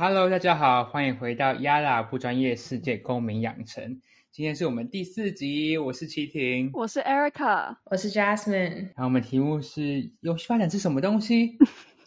Hello，大家好，欢迎回到亚拉不专业世界公民养成。今天是我们第四集，我是齐婷，我是 Erica，我是 Jasmine。然后我们题目是游戏发展是什么东西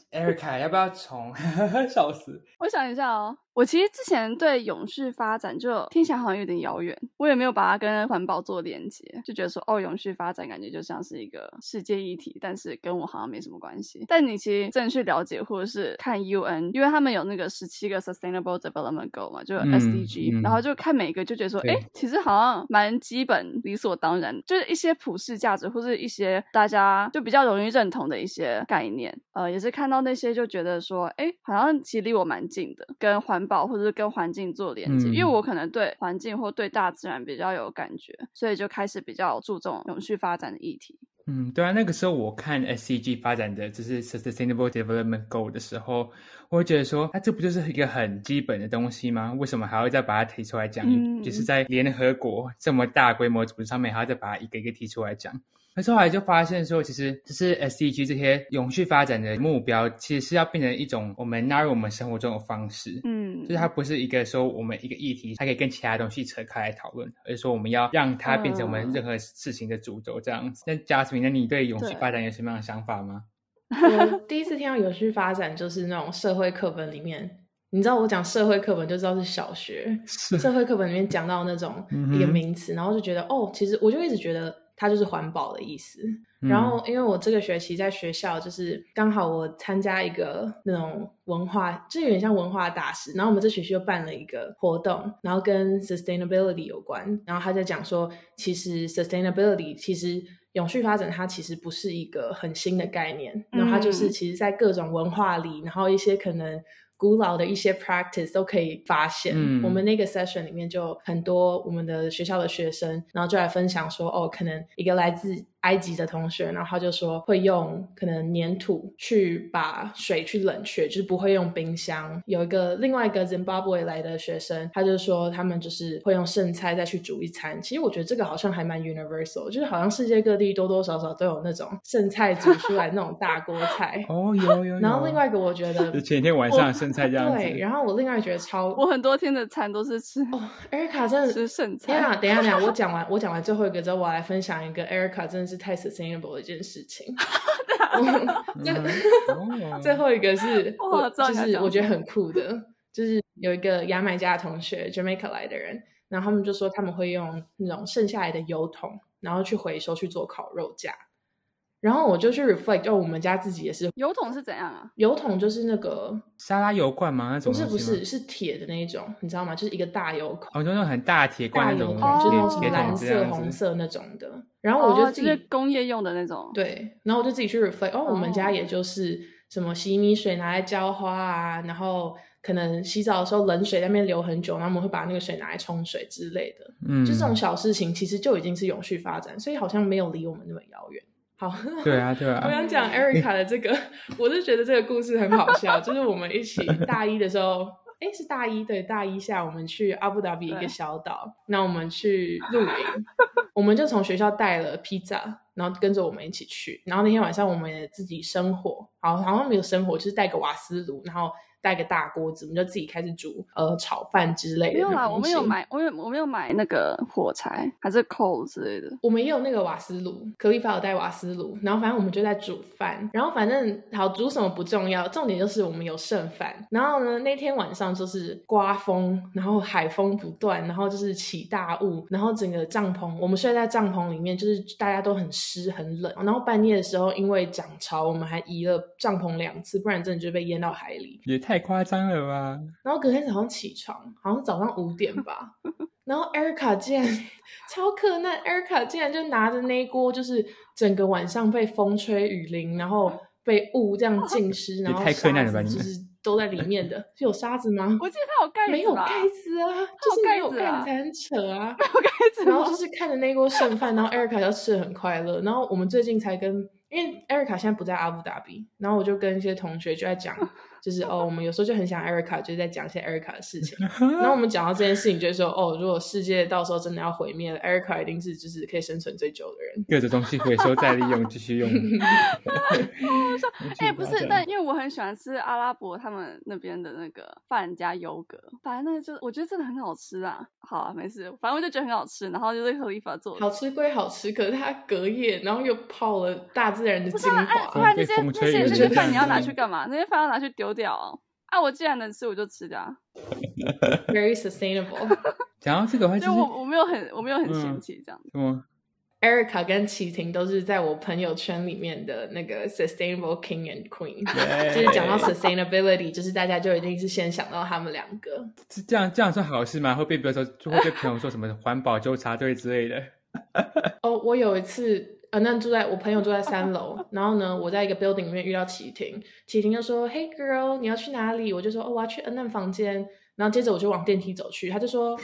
？Erica 要不要从？笑死！我想一下哦。我其实之前对永续发展就听起来好像有点遥远，我也没有把它跟环保做连接，就觉得说哦，永续发展感觉就像是一个世界议题，但是跟我好像没什么关系。但你其实真的去了解或者是看 UN，因为他们有那个十七个 Sustainable Development Goal 嘛，就 SDG，然后就看每一个就觉得说，哎，其实好像蛮基本、理所当然，就是一些普世价值或是一些大家就比较容易认同的一些概念。呃，也是看到那些就觉得说，哎，好像其实离我蛮近的，跟环。保或者是跟环境做连接，因为我可能对环境或对大自然比较有感觉，所以就开始比较注重永续发展的议题。嗯，对啊，那个时候我看 SCG 发展的就是 Sustainable Development Goal 的时候，我会觉得说，那这不就是一个很基本的东西吗？为什么还要再把它提出来讲？就是在联合国这么大规模组织上面，还要再把它一个一个提出来讲？那后来就发现说，其实就是 SDG 这些永续发展的目标，其实是要变成一种我们纳入我们生活中的方式。嗯，就是它不是一个说我们一个议题，它可以跟其他东西扯开来讨论，而是说我们要让它变成我们任何事情的主轴这样子。那贾斯明，那你对永续发展有什么样的想法吗？我第一次听到永续发展，就是那种社会课本里面，你知道我讲社会课本就知道是小学社会课本里面讲到那种一个名词，然后就觉得哦，其实我就一直觉得。它就是环保的意思。然后，因为我这个学期在学校，就是刚好我参加一个那种文化，就有点像文化大使。然后我们这学期又办了一个活动，然后跟 sustainability 有关。然后他在讲说，其实 sustainability 其实永续发展，它其实不是一个很新的概念。然后它就是其实在各种文化里，然后一些可能。古老的一些 practice 都可以发现。我们那个 session 里面就很多我们的学校的学生，然后就来分享说，哦，可能一个来自。埃及的同学，然后他就说会用可能粘土去把水去冷却，就是不会用冰箱。有一个另外一个 Zimbabwe 来的学生，他就说他们就是会用剩菜再去煮一餐。其实我觉得这个好像还蛮 universal，就是好像世界各地多多少少都有那种剩菜煮出来那种大锅菜。哦，有有。有然后另外一个我觉得，就前天晚上剩菜这样子。对，然后我另外觉得超，我很多天的餐都是吃。哦，Erica 真的吃剩菜。等一下，等一下，等一下，我讲完我讲完最后一个之后，我来分享一个 Erica 真的。是太 sustainable 的一件事情。最后一个是，就是我觉得很酷的，就是有一个牙买加同学 Jamaica 来的人，然后他们就说他们会用那种剩下来的油桶，然后去回收去做烤肉架。然后我就去 reflect，就我们家自己也是油桶是怎样啊？油桶就是那个沙拉油罐吗？那种不是不是是铁的那一种，你知道吗？就是一个大油桶，哦，就那种很大铁罐那种，就是那种蓝色、红色那种的。然后我就就是工业用的那种。对，然后我就自己去 reflect，哦，我们家也就是什么洗米水拿来浇花啊，然后可能洗澡的时候冷水在那边留很久，然后我们会把那个水拿来冲水之类的。嗯，就这种小事情，其实就已经是永续发展，所以好像没有离我们那么遥远。好，对啊，对啊。我想讲 Erica 的这个，我是觉得这个故事很好笑。就是我们一起 大一的时候，哎，是大一对大一下，我们去阿布达比一个小岛，那我们去露营，我们就从学校带了披萨，然后跟着我们一起去。然后那天晚上我们也自己生火，好，好像没有生火，就是带个瓦斯炉，然后。带个大锅子，我们就自己开始煮，呃，炒饭之类的。没有啦，我们有买，我有我没有买那个火柴，还是 coal 之类的。我们也有那个瓦斯炉，可丽法有带瓦斯炉，然后反正我们就在煮饭，然后反正好煮什么不重要，重点就是我们有剩饭。然后呢，那天晚上就是刮风，然后海风不断，然后就是起大雾，然后整个帐篷，我们睡在帐篷里面，就是大家都很湿很冷。然后半夜的时候，因为涨潮，我们还移了帐篷两次，不然真的就被淹到海里。也太。太夸张了吧！然后隔天早上起床，好像早上五点吧，然后 Erica 竟然超可难，Erica 竟然就拿着那锅，就是整个晚上被风吹雨淋，然后被雾这样浸湿，然后太困难了吧？就是都在里面的，是 有沙子吗？我记得它有盖子，没有盖子啊，就是没有盖子才很扯啊，没有盖子。然后就是看着那锅剩饭，然后 Erica 就吃的很快乐。然后我们最近才跟，因为 Erica 现在不在阿布达比，然后我就跟一些同学就在讲。就是 哦，我们有时候就很想 Erica，就是在讲一些 Erica 的事情。然后我们讲到这件事情，就是说哦，如果世界到时候真的要毁灭了，Erica 一定是就是可以生存最久的人。各种东西回收再利用，继续用。哎，不是，但因为我很喜欢吃阿拉伯他们那边的那个饭加优格，反正那个就我觉得真的很好吃啊。好啊，没事，反正我就觉得很好吃。然后就是克里法做的，好吃归好吃，可是它隔夜，然后又泡了大自然的精华。不然那些那些那些饭你要拿去干嘛？那些饭要拿去丢掉啊！我既然能吃，我就吃掉。Very sustainable。讲到这个话，就我我没有很我没有很嫌弃这样子。嗯，Erica 跟齐婷都是在我朋友圈里面的那个 sustainable king and queen。就是讲到 sustainability，就是大家就一定是先想到他们两个。是这样这样算好事吗？会被比如说就会被朋友说什么环保纠察队之类的？哦，我有一次。呃，那住在我朋友住在 三楼，然后呢，我在一个 building 里面遇到启婷，启婷就说：“Hey girl，你要去哪里？”我就说：“哦，我要去恩娜房间。”然后接着我就往电梯走去，他就说：“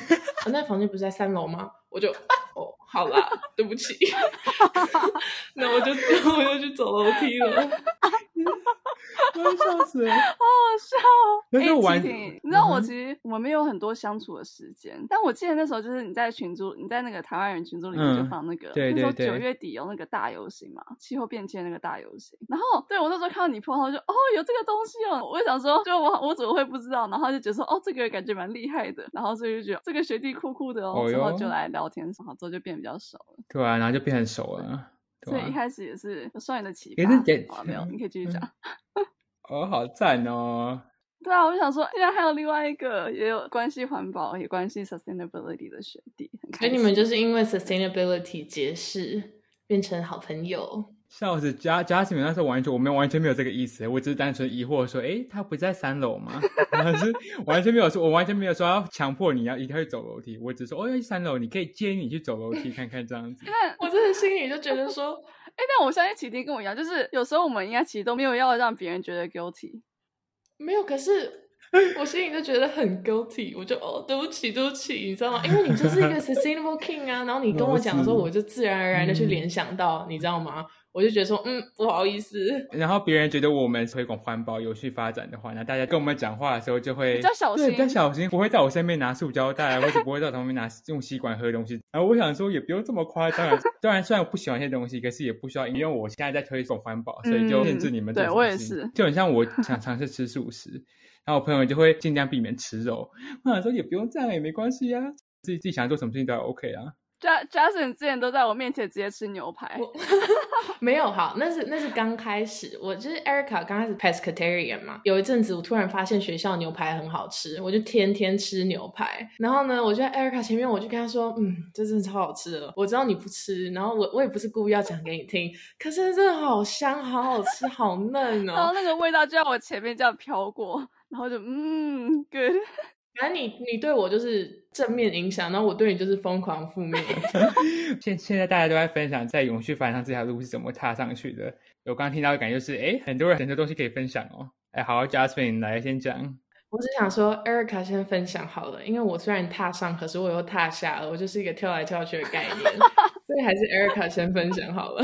恩嫩房间不是在三楼吗？”我就：“哦，好啦，对不起。”那我就 我就去走楼梯了。笑死了，好好笑！那就玩，你知道我其实我们没有很多相处的时间，但我记得那时候就是你在群组，你在那个台湾人群组里面就放那个，那时候九月底有那个大游行嘛，气候变迁那个大游行。然后对我那时候看到你破，然后就哦有这个东西哦，我就想说，就我我怎么会不知道？然后就觉得说哦这个感觉蛮厉害的，然后所以就觉得这个学弟酷酷的哦，然后就来聊天，然后之后就变比较熟了。对啊，然后就变很熟了。所以一开始也是算你的启发，没有，你可以继续讲。哦，好赞哦！对啊，我就想说，现在还有另外一个也有关系环保、也关系 sustainability 的学弟，所以你们就是因为 sustainability 结识，变成好朋友。笑死，加加西米那时候完全我们完全没有这个意思，我只是单纯疑惑说，哎，他不在三楼吗？是完全没有说，我完全没有说要强迫你要一定要走楼梯，我只说，哦，要三楼，你可以接你去走楼梯看看这样子。我真的心里就觉得说。哎，但我相信启迪跟我一样，就是有时候我们应该其实都没有要让别人觉得 guilty，没有。可是我心里就觉得很 guilty，我就哦，对不起，对不起，你知道吗？因为你就是一个 sustainable king 啊，然后你跟我讲的时候，我就自然而然的去联想到，你知道吗？我就觉得说，嗯，不好意思。然后别人觉得我们推广环保、有序发展的话，那大家跟我们讲话的时候就会比较小心，比较小心，不会在我身边拿塑胶袋，或者不会在旁边拿用吸管喝东西。然后我想说，也不用这么夸张。当然，虽然我不喜欢这些东西，可是也不需要，因为我现在在推广环保，所以就限制你们。对我也是，就很像我想尝试吃素食，然后我朋友就会尽量避免吃肉。我想说，也不用这样，也没关系呀，自己自己想做什么事情都 OK 啊。J Jason 之前都在我面前直接吃牛排，没有好，那是那是刚开始，我就是 Erica 刚开始 pescatarian 嘛，有一阵子我突然发现学校牛排很好吃，我就天天吃牛排。然后呢，我就在 Erica 前面，我就跟他说，嗯，这真的超好吃的。我知道你不吃，然后我我也不是故意要讲给你听，可是真的好香，好好吃，好嫩哦。然后那个味道就在我前面这样飘过，然后就嗯，good。反正你你对我就是正面影响，然后我对你就是疯狂负面。现现在大家都在分享在永续发展上这条路是怎么踏上去的。我刚刚听到的感觉就是，哎，很多人很多东西可以分享哦。哎，好，Jasmine 来先讲。我只想说，Erica 先分享好了，因为我虽然踏上，可是我又踏下了，我就是一个跳来跳去的概念，所以还是 Erica 先分享好了。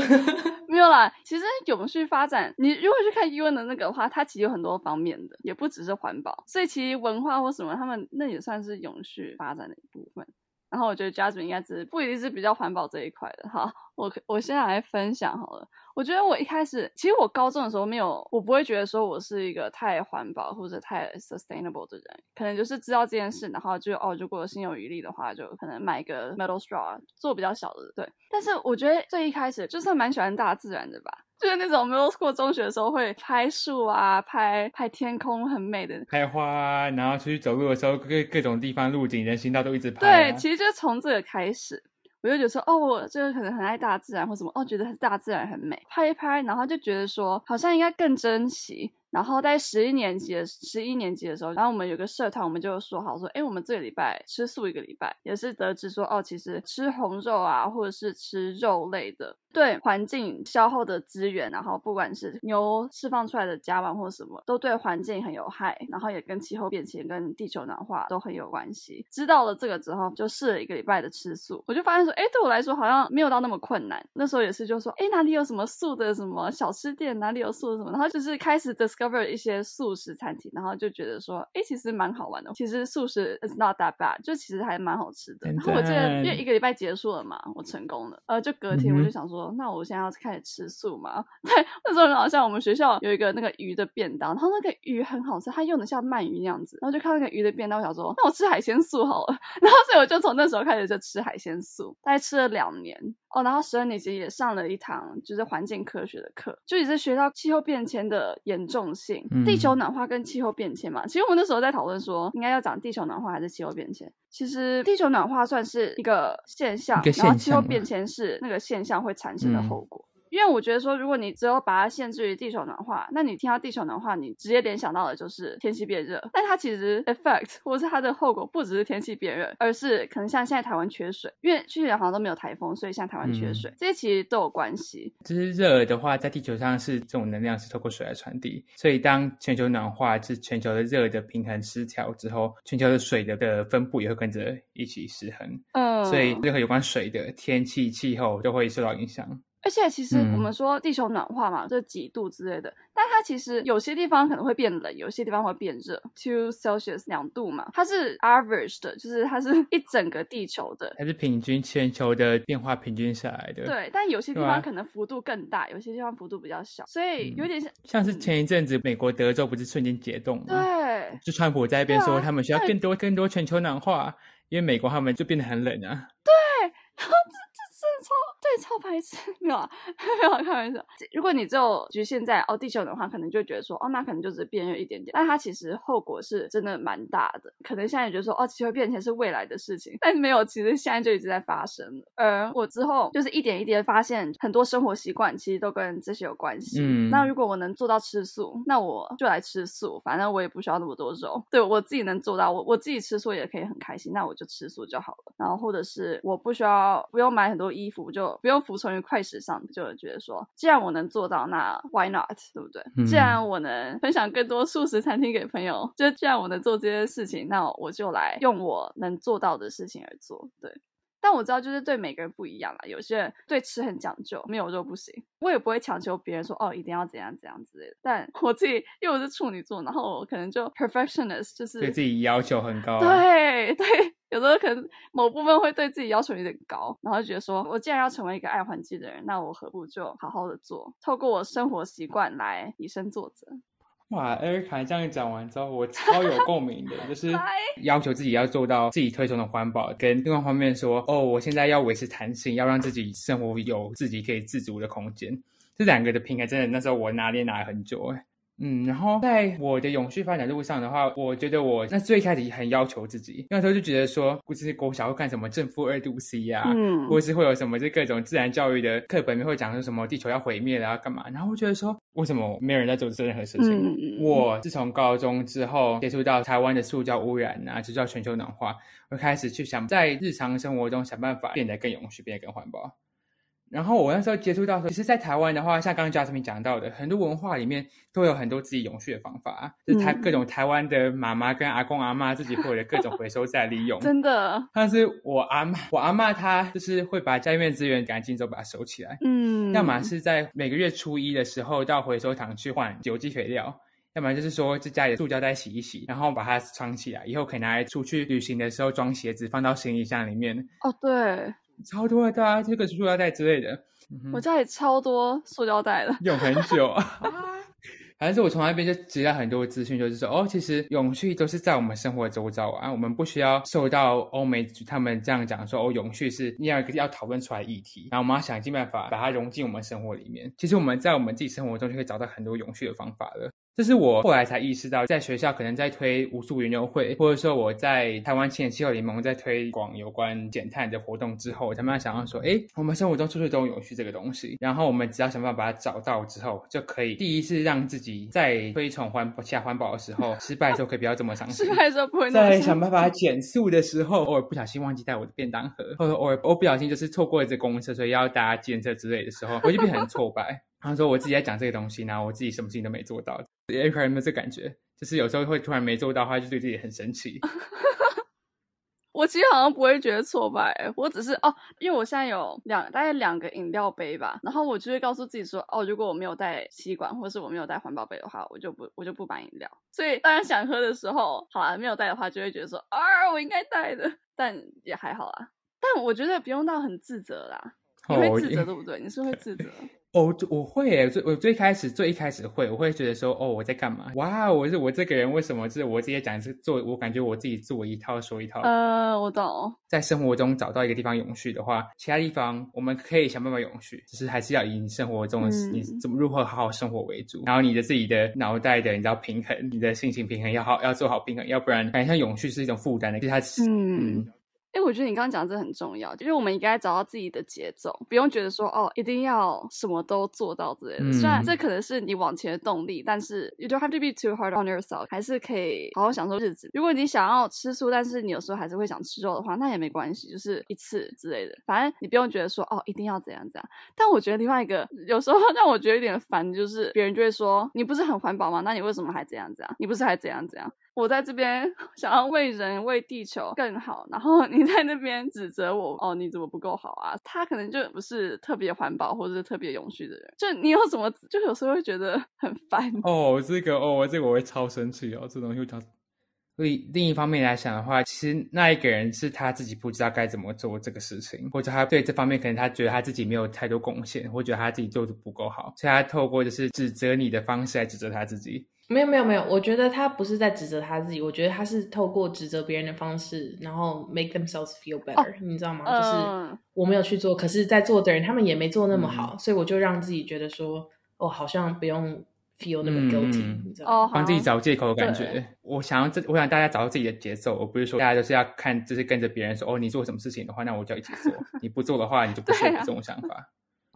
没有啦，其实永续发展，你如果去看 UN 的那个话，它其实有很多方面的，也不只是环保，所以其实文化或什么，他们那也算是永续发展的一部分。然后我觉得家族应该是不一定是比较环保这一块的哈。我我先来分享好了。我觉得我一开始，其实我高中的时候没有，我不会觉得说我是一个太环保或者太 sustainable 的人，可能就是知道这件事，然后就哦，如果心有余力的话，就可能买个 metal straw 做比较小的，对。但是我觉得最一开始就是蛮喜欢大自然的吧，就是那种没有过中学的时候会拍树啊，拍拍天空很美的，拍花，然后出去走路的时候各各种地方路景人行道都一直拍。对，其实就是从这个开始。我就觉得说，哦，这个可能很爱大自然或什么，哦，觉得大自然很美，拍一拍，然后就觉得说，好像应该更珍惜。然后在十一年级的十一年级的时候，然后我们有个社团，我们就说好说，哎，我们这个礼拜吃素一个礼拜，也是得知说，哦，其实吃红肉啊，或者是吃肉类的，对环境消耗的资源，然后不管是牛释放出来的甲烷或什么，都对环境很有害，然后也跟气候变迁、跟地球暖化都很有关系。知道了这个之后，就试了一个礼拜的吃素，我就发现说，哎，对我来说好像没有到那么困难。那时候也是就说，哎，哪里有什么素的什么小吃店，哪里有素的什么，然后就是开始 discuss。Discover 一些素食餐厅，然后就觉得说，哎，其实蛮好玩的。其实素食 is not that bad，就其实还蛮好吃的。然后我记得，因为一个礼拜结束了嘛，我成功了。呃，就隔天我就想说，那我现在要开始吃素嘛？对，那时候好像我们学校有一个那个鱼的便当，然后那个鱼很好吃，它用的像鳗鱼那样子。然后就看那个鱼的便当，我想说，那我吃海鲜素好了。然后所以我就从那时候开始就吃海鲜素，大概吃了两年。哦，然后十二年级也上了一堂就是环境科学的课，就也是学到气候变迁的严重性，地球暖化跟气候变迁嘛。其实我们那时候在讨论说，应该要讲地球暖化还是气候变迁。其实地球暖化算是一个现象，然后气候变迁是那个现象会产生的后果。因为我觉得说，如果你只有把它限制于地球暖化，那你听到地球暖化，你直接联想到的就是天气变热。但它其实 effect 或者是它的后果不只是天气变热，而是可能像现在台湾缺水，因为去年好像都没有台风，所以像台湾缺水，这些其实都有关系。就是热的话，在地球上是这种能量是透过水来传递，所以当全球暖化是全球的热的平衡失调之后，全球的水的的分布也会跟着一起失衡。嗯，所以任何有关水的天气、气候都会受到影响。而且其实我们说地球暖化嘛，这几度之类的，但它其实有些地方可能会变冷，有些地方会变热，two Celsius 两度嘛，它是 average 的，就是它是一整个地球的，它是平均全球的变化平均下来的。对，但有些地方可能幅度更大，有些地方幅度比较小，所以有点像像是前一阵子美国德州不是瞬间解冻吗？对，就川普在那边说他们需要更多更多全球暖化，因为美国他们就变得很冷啊。对，超。白痴，没有啊，没有开玩笑。如果你只有局限在哦地球的话，可能就觉得说哦，那可能就只变热一点点，但它其实后果是真的蛮大的。可能现在觉得说哦，气候变迁是未来的事情，但没有，其实现在就一直在发生了。而我之后就是一点一点发现，很多生活习惯其实都跟这些有关系。嗯，那如果我能做到吃素，那我就来吃素，反正我也不需要那么多肉。对我自己能做到，我我自己吃素也可以很开心，那我就吃素就好了。然后或者是我不需要不用买很多衣服就。不用服从于快时尚，就觉得说，既然我能做到，那 why not，对不对？既然我能分享更多素食餐厅给朋友，就既然我能做这些事情，那我就来用我能做到的事情而做。对，但我知道就是对每个人不一样啦，有些人对吃很讲究，没有肉不行。我也不会强求别人说哦，一定要怎样怎样之类的。但我自己因为我是处女座，然后我可能就 perfectionist，就是对自己要求很高。对 对。有时候可能某部分会对自己要求有点高，然后觉得说，我既然要成为一个爱环境的人，那我何不就好好的做，透过我生活习惯来以身作则。哇，，Erica 这样讲完之后，我超有共鸣的，就是要求自己要做到自己推崇的环保，跟另外方面说，哦，我现在要维持弹性，要让自己生活有自己可以自足的空间，这两个的平衡，真的那时候我拿捏拿了很久哎。嗯，然后在我的永续发展路上的话，我觉得我那最开始很要求自己，那时候就觉得说，不是国小会看什么正负二度 C 啊，嗯，或是会有什么这各种自然教育的课本里面会讲说什么地球要毁灭了要干嘛，然后我觉得说，为什么没有人在做这任何事情？我自从高中之后接触到台湾的塑胶污染啊，接触到全球暖化，我开始去想在日常生活中想办法变得更永续，变得更环保。然后我那时候接触到说，其实，在台湾的话，像刚刚 Jasmine 讲到的，很多文化里面都有很多自己永续的方法，就是台各种台湾的妈妈跟阿公阿妈自己会的各种回收再利用。真的，但是我阿妈，我阿妈她就是会把家里面资源赶紧之后把它收起来，嗯，要么是在每个月初一的时候到回收厂去换有机肥料，要么就是说在家里塑胶袋洗一洗，然后把它藏起来，以后可以拿来出去旅行的时候装鞋子，放到行李箱里面。哦，对。超多的啊，这个塑料袋之类的，我家里超多塑料袋的，用很久啊。反正是我从那边就接到很多资讯，就是说，哦，其实永续都是在我们生活周遭啊，我们不需要受到欧美他们这样讲说，哦，永续是另外一个要讨论出来议题，然后我们要想尽办法把它融进我们生活里面。其实我们在我们自己生活中就可以找到很多永续的方法了。这是我后来才意识到，在学校可能在推无数研究会，或者说我在台湾青年气候联盟在推广有关减碳的活动之后，他们想到说，哎，我们生活中处处都有永续这个东西，然后我们只要想办法把它找到之后，就可以第一是让自己在推崇环保、下环保的时候，失败的时候可以不要这么伤心；失败的时候不会在想办法减速的时候，偶尔不小心忘记带我的便当盒，或者偶尔我不小心就是错过了这公车，所以要搭计程车之类的时候，我就变很挫败。他说：“我自己在讲这个东西，然后我自己什么事情都没做到。有没有这感觉？就是有时候会突然没做到，他就对自己很生气。我 我其实好像不会觉得挫败，我只是哦，因为我现在有两大概两个饮料杯吧，然后我就会告诉自己说，哦，如果我没有带吸管，或是我没有带环保杯的话，我就不我就不买饮料。所以当然想喝的时候，好啊，没有带的话，就会觉得说，啊，我应该带的，但也还好啊。但我觉得不用到很自责啦，你会自责对不对？你是会自责。哦，我会诶，最我最开始最一开始会，我会觉得说，哦，我在干嘛？哇，我是我这个人为什么就是我直接讲是做，我感觉我自己做一套说一套。呃，我懂。在生活中找到一个地方永续的话，其他地方我们可以想办法永续，只是还是要以你生活中的你怎么如何好好生活为主，然后你的自己的脑袋的你知道平衡，你的心情平衡要好要做好平衡，要不然感觉像永续是一种负担的，其实它嗯。哎，我觉得你刚刚讲这很重要，就是我们应该找到自己的节奏，不用觉得说哦，一定要什么都做到之类的。虽然这可能是你往前的动力，但是 you don't have to be too hard on yourself，还是可以好好享受日子。如果你想要吃素，但是你有时候还是会想吃肉的话，那也没关系，就是一次之类的。反正你不用觉得说哦，一定要怎样怎样。但我觉得另外一个有时候让我觉得有点烦，就是别人就会说你不是很环保吗？那你为什么还这样这样？你不是还怎样怎样？我在这边 想要为人为地球更好，然后你在那边指责我哦，你怎么不够好啊？他可能就不是特别环保或者是特别永续的人，就你有什么，就有时候会觉得很烦哦。这个哦，这个我会超生气哦，这东西会超。所以另一方面来想的话，其实那一个人是他自己不知道该怎么做这个事情，或者他对这方面可能他觉得他自己没有太多贡献，或者他自己做的不够好，所以他透过就是指责你的方式来指责他自己。没有没有没有，我觉得他不是在指责他自己，我觉得他是透过指责别人的方式，然后 make themselves feel better，你知道吗？就是我没有去做，可是在做的人他们也没做那么好，所以我就让自己觉得说，哦，好像不用 feel 那么 guilty，你知道吗？帮自己找借口的感觉。我想要这，我想大家找到自己的节奏，我不是说大家就是要看，就是跟着别人说，哦，你做什么事情的话，那我就要一起做；你不做的话，你就不是这种想法。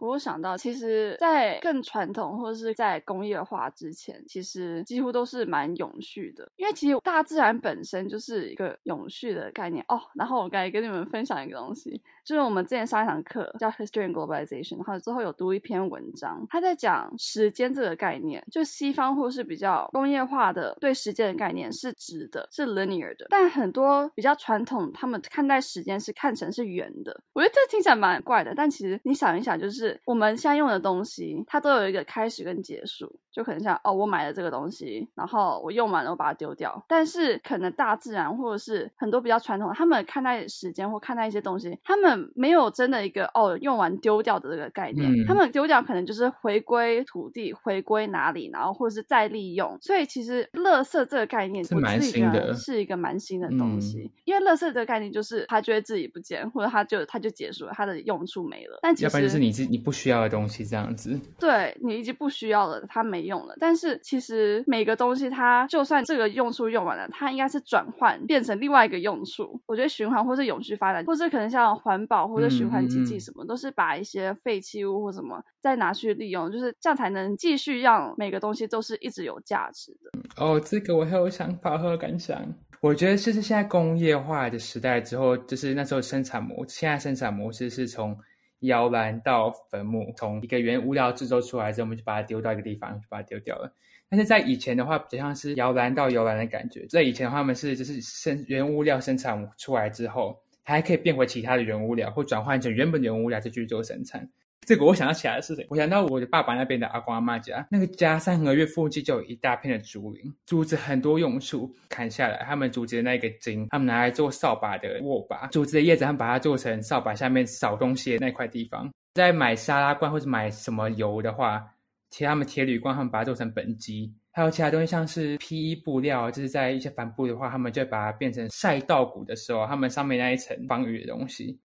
我想到，其实，在更传统或者是在工业化之前，其实几乎都是蛮永续的。因为其实大自然本身就是一个永续的概念哦。然后我刚才跟你们分享一个东西，就是我们之前上一堂课叫 History and Globalization，然后之后有读一篇文章，他在讲时间这个概念。就西方或是比较工业化的对时间的概念是直的，是 linear 的。但很多比较传统，他们看待时间是看成是圆的。我觉得这听起来蛮怪的，但其实你想一想，就是。我们现在用的东西，它都有一个开始跟结束，就可能像哦，我买了这个东西，然后我用完了，我把它丢掉。但是可能大自然或者是很多比较传统，他们看待时间或看待一些东西，他们没有真的一个哦用完丢掉的这个概念。他们丢掉可能就是回归土地，回归哪里，然后或者是再利用。所以其实垃圾这个概念是蛮新的，是一个蛮新的东西。因为垃圾这个概念就是它就会自己不见，或者它就它就结束了，它的用处没了。但其实就是你自你。不需要的东西，这样子，对你已经不需要了，它没用了。但是其实每个东西，它就算这个用处用完了，它应该是转换变成另外一个用处。我觉得循环或是永续发展，或是可能像环保或者循环经济什么，都是把一些废弃物或什么再拿去利用，就是这样才能继续让每个东西都是一直有价值的。哦，这个我很有想法和感想。我觉得就是现在工业化的时代之后，就是那时候生产模，现在生产模式是从。摇篮到坟墓，从一个原物料制作出来之后，我们就把它丢到一个地方，就把它丢掉了。但是在以前的话，比较像是摇篮到摇篮的感觉。在以前的话，他们是就是生原物料生产出来之后，它还可以变回其他的原物料，或转换成原本原物料再去做生产。这个我想到起来的是谁，我想到我的爸爸那边的阿公阿妈家，那个家三合院附近就有一大片的竹林，竹子很多用处，砍下来，他们竹子的那个茎，他们拿来做扫把的握把，竹子的叶子，他们把它做成扫把下面扫东西的那块地方。在买沙拉罐或者买什么油的话，其他们铁铝罐，他们把它做成本机，还有其他东西，像是 P.E. 布料，就是在一些帆布的话，他们就把它变成晒稻谷的时候，他们上面那一层防雨的东西。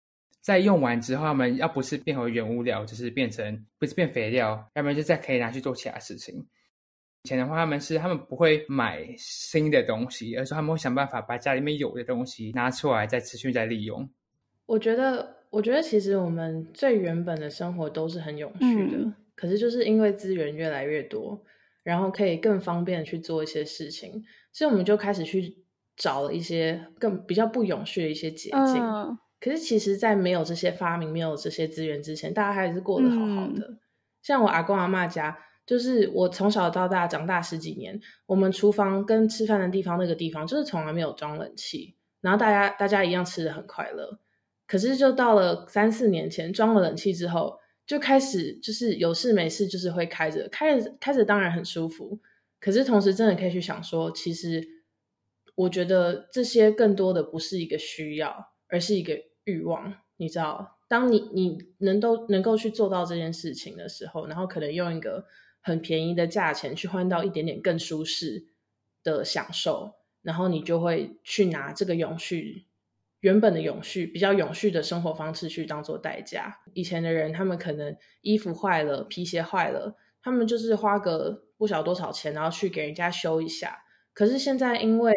在用完之后，他们要不是变回原物料，就是变成不是变肥料，要不然就再可以拿去做其他事情。以前的话，他们是他们不会买新的东西，而是他们会想办法把家里面有的东西拿出来，再持续再利用。我觉得，我觉得其实我们最原本的生活都是很永续的，可是就是因为资源越来越多，然后可以更方便去做一些事情，所以我们就开始去找了一些更比较不永续的一些捷径。可是，其实，在没有这些发明、没有这些资源之前，大家还是过得好好的。像我阿公阿妈家，就是我从小到大长大十几年，我们厨房跟吃饭的地方那个地方，就是从来没有装冷气，然后大家大家一样吃的很快乐。可是就到了三四年前装了冷气之后，就开始就是有事没事就是会开着，开着开着当然很舒服。可是同时真的可以去想说，其实我觉得这些更多的不是一个需要，而是一个欲望。你知道，当你你能都能够去做到这件事情的时候，然后可能用一个很便宜的价钱去换到一点点更舒适的享受，然后你就会去拿这个永续。原本的永续比较永续的生活方式去当做代价。以前的人，他们可能衣服坏了、皮鞋坏了，他们就是花个不晓多少钱，然后去给人家修一下。可是现在，因为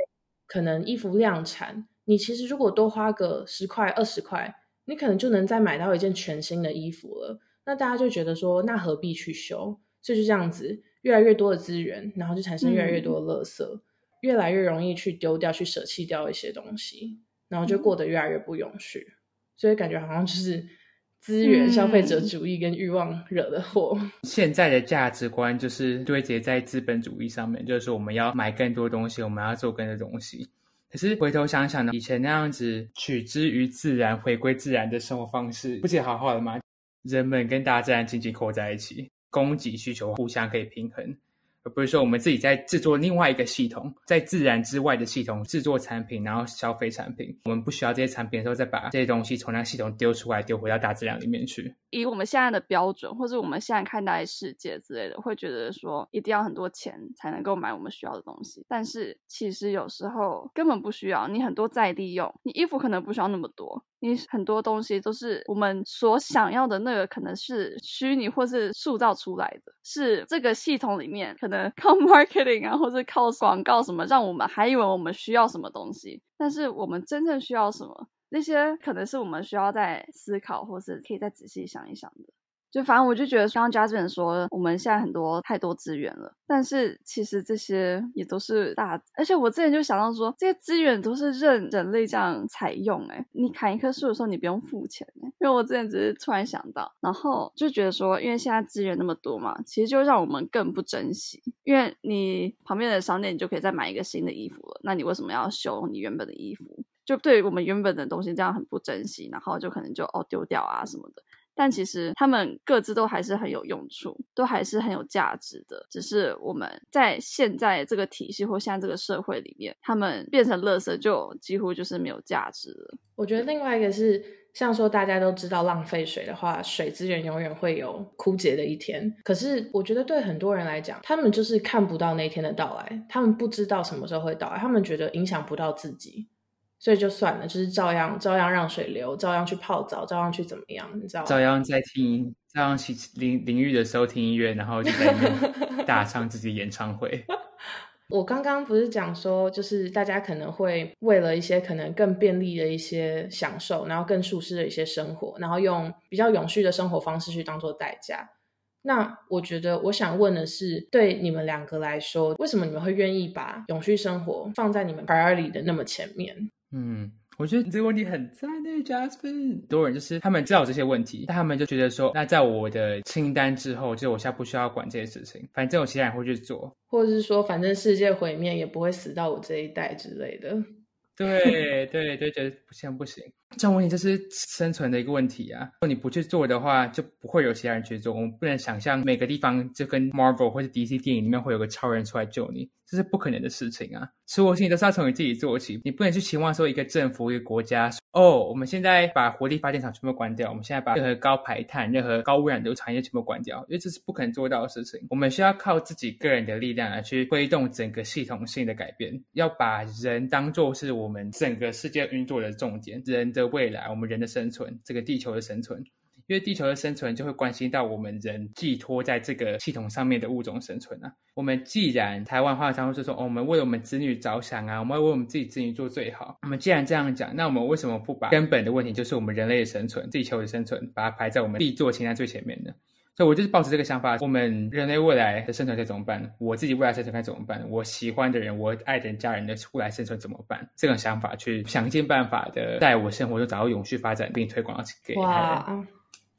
可能衣服量产，你其实如果多花个十块、二十块，你可能就能再买到一件全新的衣服了。那大家就觉得说，那何必去修？所以就这样子，越来越多的资源，然后就产生越来越多的垃圾，越来越容易去丢掉、去舍弃掉一些东西。然后就过得越来越不永续，所以感觉好像就是资源消费者主义跟欲望惹的祸。现在的价值观就是堆叠在资本主义上面，就是我们要买更多东西，我们要做更多东西。可是回头想想呢，以前那样子取之于自然、回归自然的生活方式，不是好好的吗？人们跟大自然紧紧扣在一起，供给需求互相可以平衡。而不是说我们自己在制作另外一个系统，在自然之外的系统制作产品，然后消费产品。我们不需要这些产品的时候，再把这些东西从那个系统丢出来，丢回到大自然里面去。以我们现在的标准，或者我们现在看待世界之类的，会觉得说一定要很多钱才能够买我们需要的东西。但是其实有时候根本不需要，你很多再利用，你衣服可能不需要那么多。你很多东西都是我们所想要的那个，可能是虚拟或是塑造出来的，是这个系统里面可能 靠 marketing 啊，或者靠广告什么，让我们还以为我们需要什么东西，但是我们真正需要什么，那些可能是我们需要再思考，或是可以再仔细想一想的。就反正我就觉得，刚刚嘉俊说，我们现在很多太多资源了，但是其实这些也都是大，而且我之前就想到说，这些资源都是任人类这样采用，哎，你砍一棵树的时候，你不用付钱，哎，因为我之前只是突然想到，然后就觉得说，因为现在资源那么多嘛，其实就让我们更不珍惜，因为你旁边的商店你就可以再买一个新的衣服了，那你为什么要修你原本的衣服？就对于我们原本的东西这样很不珍惜，然后就可能就哦丢掉啊什么的。但其实他们各自都还是很有用处，都还是很有价值的。只是我们在现在这个体系或现在这个社会里面，他们变成垃圾就几乎就是没有价值了。我觉得另外一个是，像说大家都知道浪费水的话，水资源永远会有枯竭的一天。可是我觉得对很多人来讲，他们就是看不到那一天的到来，他们不知道什么时候会到来，他们觉得影响不到自己。所以就算了，就是照样照样让水流，照样去泡澡，照样去怎么样，你知道吗？照样在听，照样去淋淋浴的时候听音乐，然后就在 大唱自己演唱会。我刚刚不是讲说，就是大家可能会为了一些可能更便利的一些享受，然后更舒适的一些生活，然后用比较永续的生活方式去当做代价。那我觉得，我想问的是，对你们两个来说，为什么你们会愿意把永续生活放在你们 priority 的那么前面？嗯，我觉得你这个问题很赞呢，Jasper。很多人就是他们知道这些问题，但他们就觉得说，那在我的清单之后，就我现在不需要管这些事情，反正我其他人会去做，或者是说，反正世界毁灭也不会死到我这一代之类的。对对对，觉得不行不行，这种问题就是生存的一个问题啊。如果你不去做的话，就不会有其他人去做。我们不能想象每个地方就跟 Marvel 或者 DC 电影里面会有个超人出来救你。这是不可能的事情啊！所有事情都是要从你自己做起，你不能去期望说一个政府、一个国家哦，我们现在把火力发电厂全部关掉，我们现在把任何高排碳、任何高污染的产业全部关掉，因为这是不可能做到的事情。我们需要靠自己个人的力量来去推动整个系统性的改变，要把人当做是我们整个世界运作的重点，人的未来，我们人的生存，这个地球的生存。因为地球的生存就会关心到我们人寄托在这个系统上面的物种生存啊。我们既然台湾话常会说，我们为我们子女着想啊，我们要为我们自己子女做最好。我们既然这样讲，那我们为什么不把根本的问题，就是我们人类的生存、地球的生存，把它排在我们必做清单最前面呢？所以，我就是抱持这个想法：我们人类未来的生存该怎么办？我自己未来生存该怎么办？我喜欢的人、我爱的人家人的未来生存怎么办？这种想法去想尽办法的，在我生活中找到永续发展，并推广给他人。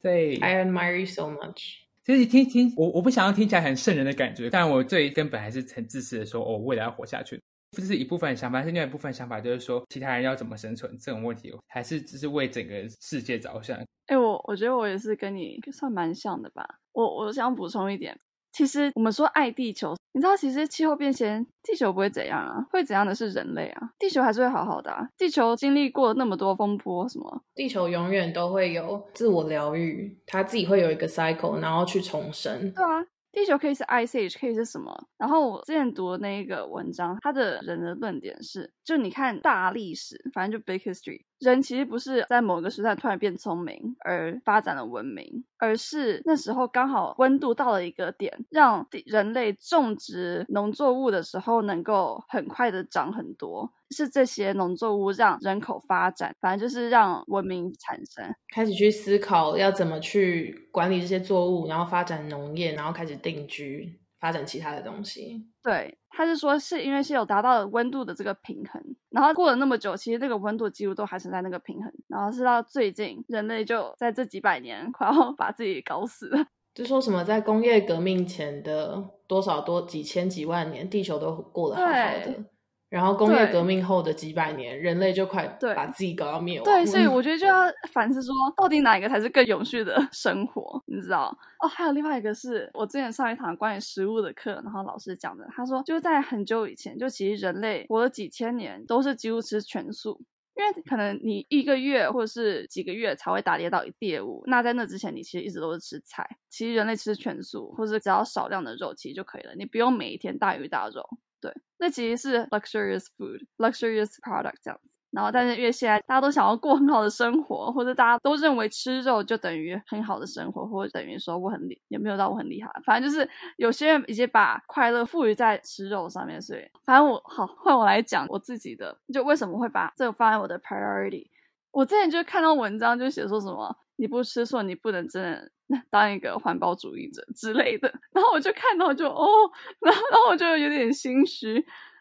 对，I admire you so much。其实听听我，我不想要听起来很圣人的感觉，但我最根本还是很自私的说，我未来要活下去。这是一部分想法，是另外一部分想法，就是说其他人要怎么生存这种问题，还是只是为整个世界着想？哎，我我觉得我也是跟你算蛮像的吧。我我想补充一点，其实我们说爱地球，你知道，其实气候变迁，地球不会怎样啊，会怎样的是人类啊，地球还是会好好的啊。地球经历过那么多风波，什么？地球永远都会有自我疗愈，它自己会有一个 cycle，然后去重生。对啊。地球可以是 ice，可以是什么？然后我之前读的那一个文章，他的人的论点是，就你看大历史，反正就 big history，人其实不是在某个时代突然变聪明而发展了文明，而是那时候刚好温度到了一个点，让人类种植农作物的时候能够很快的长很多。是这些农作物让人口发展，反正就是让文明产生，开始去思考要怎么去管理这些作物，然后发展农业，然后开始定居，发展其他的东西。对，他是说是因为是有达到温度的这个平衡，然后过了那么久，其实这个温度几乎都还是在那个平衡，然后是到最近，人类就在这几百年 快要把自己搞死了。就说什么在工业革命前的多少多几千几万年，地球都过得好好的。然后工业革命后的几百年，人类就快把自己搞到灭亡。对，所以我觉得就要反思说，到底哪一个才是更永续的生活？你知道？哦，还有另外一个是我之前上一堂关于食物的课，然后老师讲的，他说就在很久以前，就其实人类活了几千年都是几乎吃全素，因为可能你一个月或者是几个月才会打猎到一猎物，那在那之前你其实一直都是吃菜。其实人类吃全素，或者只要少量的肉其实就可以了，你不用每一天大鱼大肉。对，那其实是 luxurious food, luxurious product 这样子。然后，但是因为现在大家都想要过很好的生活，或者大家都认为吃肉就等于很好的生活，或者等于说我很厉，也没有到我很厉害。反正就是有些人已经把快乐赋予在吃肉上面，所以反正我好换我来讲我自己的，就为什么会把这个放在我的 priority。我之前就看到文章就写说什么你不吃素，你不能真的。当一个环保主义者之类的，然后我就看到就哦，然后然后我就有点心虚，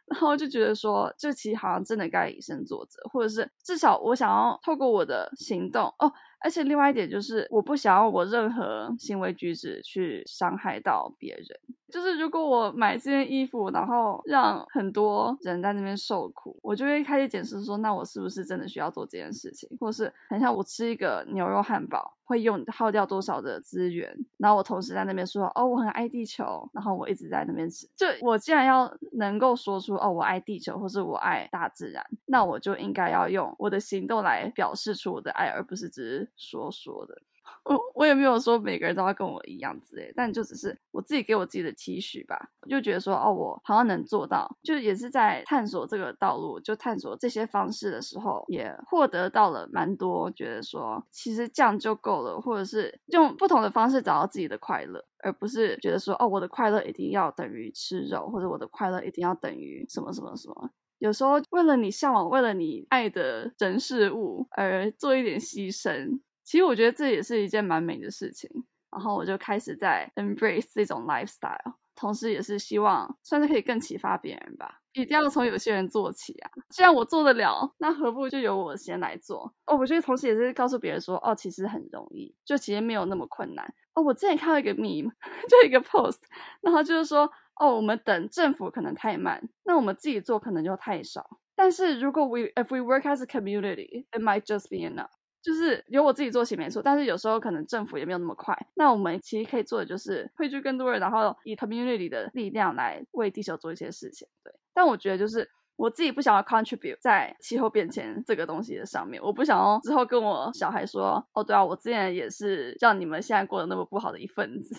然后就觉得说，这其实好像真的该以身作则，或者是至少我想要透过我的行动哦，而且另外一点就是，我不想要我任何行为举止去伤害到别人。就是如果我买这件衣服，然后让很多人在那边受苦，我就会开始检视说，那我是不是真的需要做这件事情？或是很像我吃一个牛肉汉堡会用耗掉多少的资源？然后我同时在那边说，哦，我很爱地球，然后我一直在那边吃。就我既然要能够说出，哦，我爱地球，或是我爱大自然，那我就应该要用我的行动来表示出我的爱，而不是只是说说的。我我也没有说每个人都要跟我一样之类，但就只是我自己给我自己的期许吧。我就觉得说，哦，我好像能做到，就也是在探索这个道路，就探索这些方式的时候，也获得到了蛮多。觉得说，其实这样就够了，或者是用不同的方式找到自己的快乐，而不是觉得说，哦，我的快乐一定要等于吃肉，或者我的快乐一定要等于什么什么什么。有时候为了你向往、为了你爱的人事物而做一点牺牲。其实我觉得这也是一件蛮美的事情，然后我就开始在 embrace 这种 lifestyle，同时也是希望算是可以更启发别人吧。一定要从有些人做起啊！既然我做得了，那何不就由我先来做？哦，我觉得同时也是告诉别人说，哦，其实很容易，就其实没有那么困难。哦，我之前看到一个 meme，就一个 post，然后就是说，哦，我们等政府可能太慢，那我们自己做可能就太少。但是如果 we if we work as a community，it might just be enough。就是由我自己做起没错，但是有时候可能政府也没有那么快。那我们其实可以做的就是汇聚更多人，然后以 community 的力量来为地球做一些事情。对，但我觉得就是我自己不想要 contribute 在气候变迁这个东西的上面，我不想要之后跟我小孩说，哦，对啊，我之前也是让你们现在过得那么不好的一份子。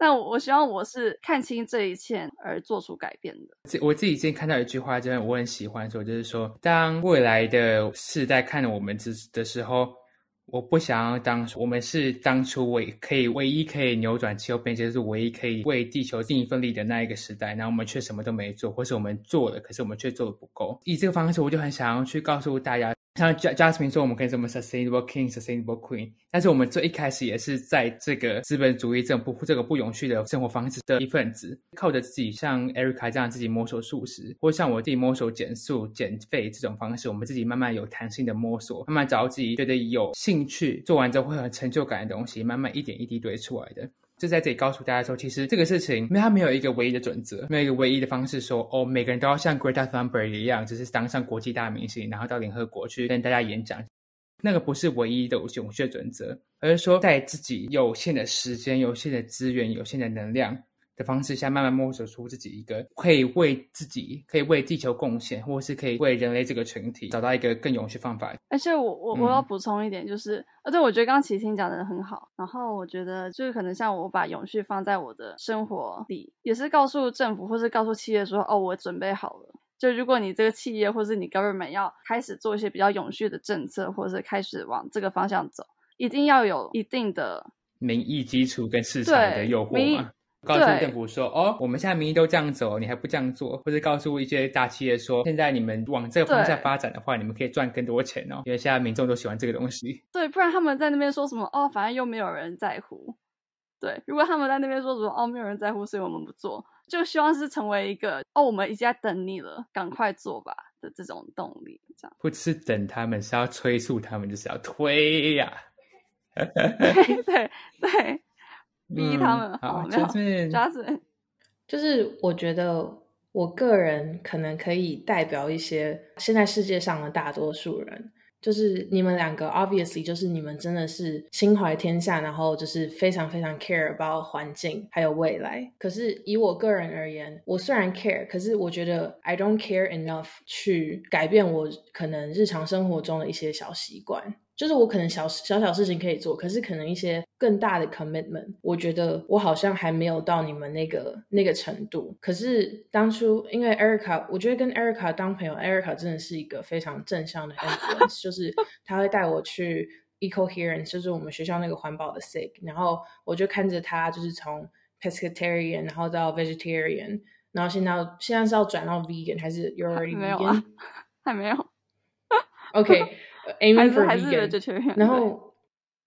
但我我希望我是看清这一切而做出改变的。我自己之前看到一句话，真的我很喜欢说，就是说，当未来的世代看着我们之的时候。我不想要当我们是当初唯可以唯一可以扭转气候变迁，是唯一可以为地球尽一份力的那一个时代，然后我们却什么都没做，或是我们做了，可是我们却做的不够。以这个方式，我就很想要去告诉大家。像 Jasmine 说，我们可以怎么 sustainable king, sustainable queen，但是我们最一开始也是在这个资本主义这种不这个不永续的生活方式的一份子，靠着自己像 Erica 这样自己摸索素食，或像我自己摸索减速减肥这种方式，我们自己慢慢有弹性的摸索，慢慢找到自己觉得有兴趣，做完之后会很成就感的东西，慢慢一点一滴堆出来的。就在这里告诉大家说，其实这个事情，因为它没有一个唯一的准则，没有一个唯一的方式说，哦，每个人都要像 Greta Thunberg 一样，只是当上国际大明星，然后到联合国去跟大家演讲。那个不是唯一的永续准则，而是说在自己有限的时间、有限的资源、有限的能量。的方式下，慢慢摸索出自己一个可以为自己、可以为地球贡献，或是可以为人类这个群体找到一个更永续方法。而且我我我要补充一点，就是啊，对我觉得刚刚齐听讲的很好。然后我觉得就是可能像我把永续放在我的生活里，也是告诉政府或是告诉企业说，哦，我准备好了。就如果你这个企业或是你 government 要开始做一些比较永续的政策，或者是开始往这个方向走，一定要有一定的民意基础跟市场的诱惑嘛。告诉政府说：“哦，我们现在民意都这样走，你还不这样做？或者告诉一些大企业说，现在你们往这个方向发展的话，你们可以赚更多钱哦。因为现在民众都喜欢这个东西。对，不然他们在那边说什么？哦，反正又没有人在乎。对，如果他们在那边说什么？哦，没有人在乎，所以我们不做。就希望是成为一个哦，我们已经在等你了，赶快做吧的这种动力。这样不是等他们，是要催促他们，就是要推呀。对 对对。”逼他们好，没有，就是我觉得我个人可能可以代表一些现在世界上的大多数人，就是你们两个，obviously 就是你们真的是心怀天下，然后就是非常非常 care about 环境还有未来。可是以我个人而言，我虽然 care，可是我觉得 I don't care enough 去改变我可能日常生活中的一些小习惯。就是我可能小小小事情可以做，可是可能一些更大的 commitment，我觉得我好像还没有到你们那个那个程度。可是当初因为 Erica，我觉得跟 Erica 当朋友，Erica 真的是一个非常正向的 influence，就是他会带我去 Ecoherence，就是我们学校那个环保的 SIG，然后我就看着他就是从 pescatarian，然后到 vegetarian，然后现在现在是要转到 vegan 还是 you're already vegan？还没有，OK。Aiming for vegan，然后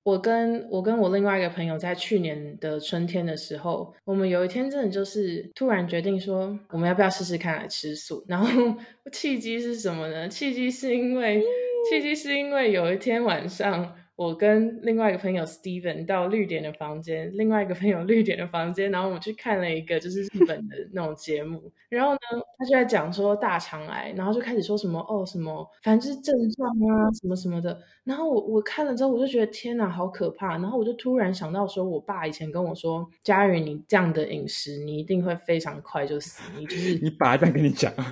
我跟我跟我另外一个朋友在去年的春天的时候，我们有一天真的就是突然决定说，我们要不要试试看来吃素？然后 契机是什么呢？契机是因为契机是因为有一天晚上。我跟另外一个朋友 Steven 到绿点的房间，另外一个朋友绿点的房间，然后我们去看了一个就是日本的那种节目，然后呢，他就在讲说大肠癌，然后就开始说什么哦什么，反正就是症状啊什么什么的，然后我我看了之后，我就觉得天哪，好可怕，然后我就突然想到说，我爸以前跟我说，佳宇你这样的饮食，你一定会非常快就死，你就 是你爸在跟你讲。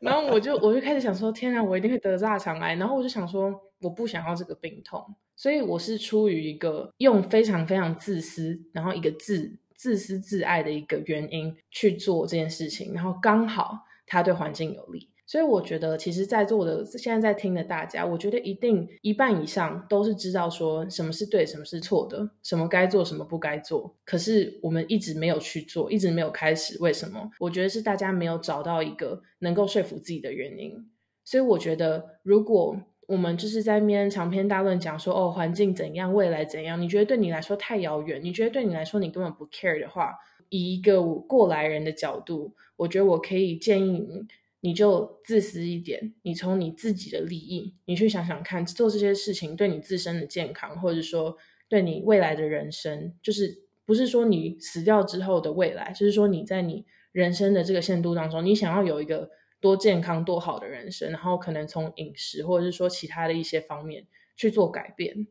然后我就我就开始想说，天啊，我一定会得大肠癌。然后我就想说，我不想要这个病痛，所以我是出于一个用非常非常自私，然后一个自自私自爱的一个原因去做这件事情。然后刚好它对环境有利。所以我觉得，其实，在座的现在在听的大家，我觉得一定一半以上都是知道说什么是对，什么是错的，什么该做，什么不该做。可是我们一直没有去做，一直没有开始。为什么？我觉得是大家没有找到一个能够说服自己的原因。所以我觉得，如果我们就是在面长篇大论讲说哦，环境怎样，未来怎样，你觉得对你来说太遥远，你觉得对你来说你根本不 care 的话，以一个过来人的角度，我觉得我可以建议你。你就自私一点，你从你自己的利益，你去想想看，做这些事情对你自身的健康，或者说对你未来的人生，就是不是说你死掉之后的未来，就是说你在你人生的这个限度当中，你想要有一个多健康、多好的人生，然后可能从饮食或者是说其他的一些方面去做改变，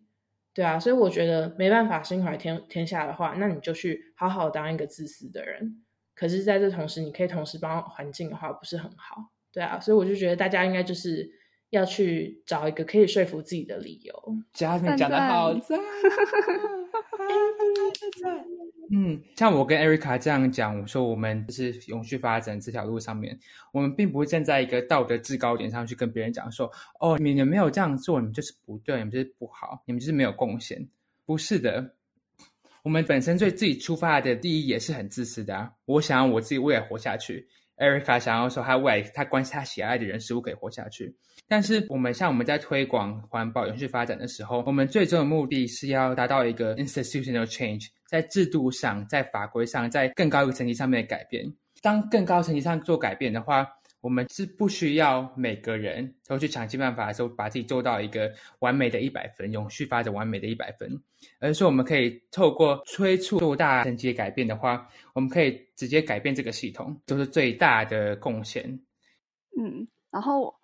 对啊，所以我觉得没办法心怀天天下的话，那你就去好好当一个自私的人。可是，在这同时，你可以同时帮环境的话，不是很好，对啊，所以我就觉得大家应该就是要去找一个可以说服自己的理由。嘉宾讲的好赞，嗯，像我跟 Erica 这样讲，我说我们就是永续发展这条路上面，我们并不会站在一个道德制高点上去跟别人讲说，哦，你们没有这样做，你们就是不对，你们就是不好，你们就是没有贡献，不是的。我们本身对自己出发的第一也是很自私的啊！我想要我自己未来活下去，Erica 想要说他未来他关心他喜爱的人事物可以活下去。但是我们像我们在推广环保、永续发展的时候，我们最终的目的是要达到一个 institutional change，在制度上、在法规上、在更高一个层级上面的改变。当更高层级上做改变的话，我们是不需要每个人都去想尽办法的时候，把自己做到一个完美的一百分，永续发展完美的一百分，而是我们可以透过催促做大层级的改变的话，我们可以直接改变这个系统，就是最大的贡献。嗯，然后。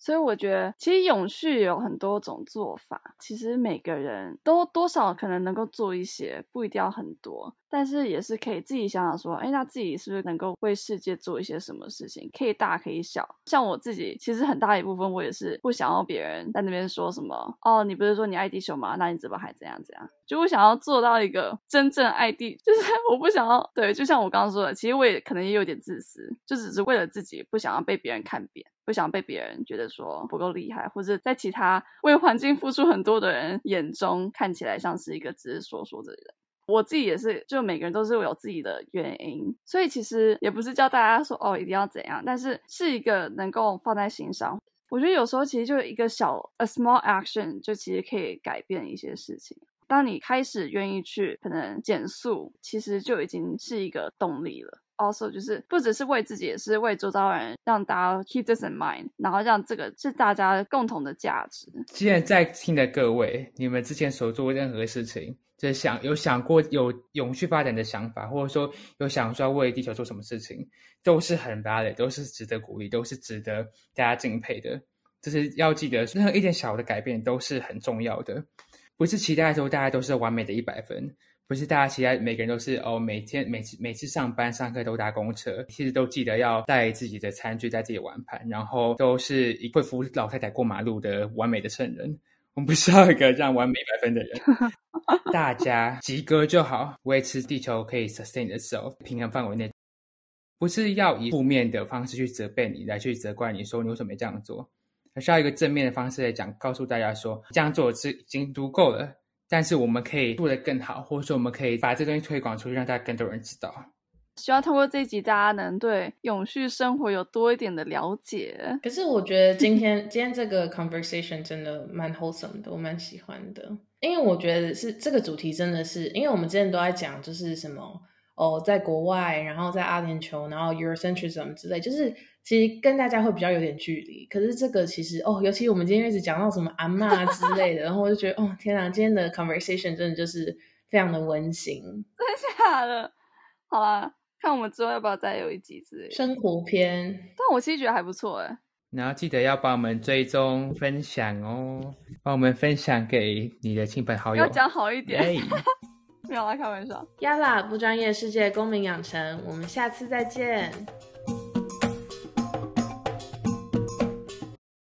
所以我觉得，其实永续有很多种做法。其实每个人都多少可能能够做一些，不一定要很多。但是也是可以自己想想说，哎，那自己是不是能够为世界做一些什么事情？可以大可以小。像我自己，其实很大一部分我也是不想要别人在那边说什么哦，你不是说你爱地球吗？那你怎么还怎样怎样？就我想要做到一个真正爱地，就是我不想要对，就像我刚刚说的，其实我也可能也有点自私，就只是为了自己，不想要被别人看扁，不想被别人觉得说不够厉害，或者在其他为环境付出很多的人眼中看起来像是一个只是说说的人。我自己也是，就每个人都是有自己的原因，所以其实也不是叫大家说哦一定要怎样，但是是一个能够放在心上。我觉得有时候其实就一个小 a small action 就其实可以改变一些事情。当你开始愿意去可能减速，其实就已经是一个动力了。Also 就是不只是为自己，也是为周遭人，让大家 keep this in mind，然后让这个是大家共同的价值。既然在听的各位，你们之前所做任何事情。就是想有想过有永续发展的想法，或者说有想说为地球做什么事情，都是很 valid，都是值得鼓励，都是值得大家敬佩的。就是要记得，任何一点小的改变都是很重要的，不是期待说大家都是完美的一百分，不是大家期待每个人都是哦，每天每次每次上班上课都搭公车，其实都记得要带自己的餐具，带自己的碗盘，然后都是一会扶老太太过马路的完美的圣人。我们不需要一个这样完美百分的人，大家及格就好，维持地球可以 sustain itself 平衡范围内，不是要以负面的方式去责备你，来去责怪你说你为什么没这样做，而是要一个正面的方式来讲，告诉大家说这样做是已经足够了，但是我们可以做得更好，或者说我们可以把这东西推广出去，让大家更多人知道。希望通过这一集，大家能对永续生活有多一点的了解。可是我觉得今天 今天这个 conversation 真的蛮 wholesome 的，我蛮喜欢的。因为我觉得是这个主题真的是，因为我们之前都在讲，就是什么哦，在国外，然后在阿联酋，然后 Eurocentrism 之类，就是其实跟大家会比较有点距离。可是这个其实哦，尤其我们今天一直讲到什么阿妈之类的，然后我就觉得哦，天哪，今天的 conversation 真的就是非常的温馨。真的假的？好啦。看我们之后要不要再有一集之类生活篇，但我其实觉得还不错哎。然后记得要帮我们追踪分享哦，帮我们分享给你的亲朋好友。要讲好一点，没有啦，开玩笑。Yala，不专业世界公民养成，我们下次再见。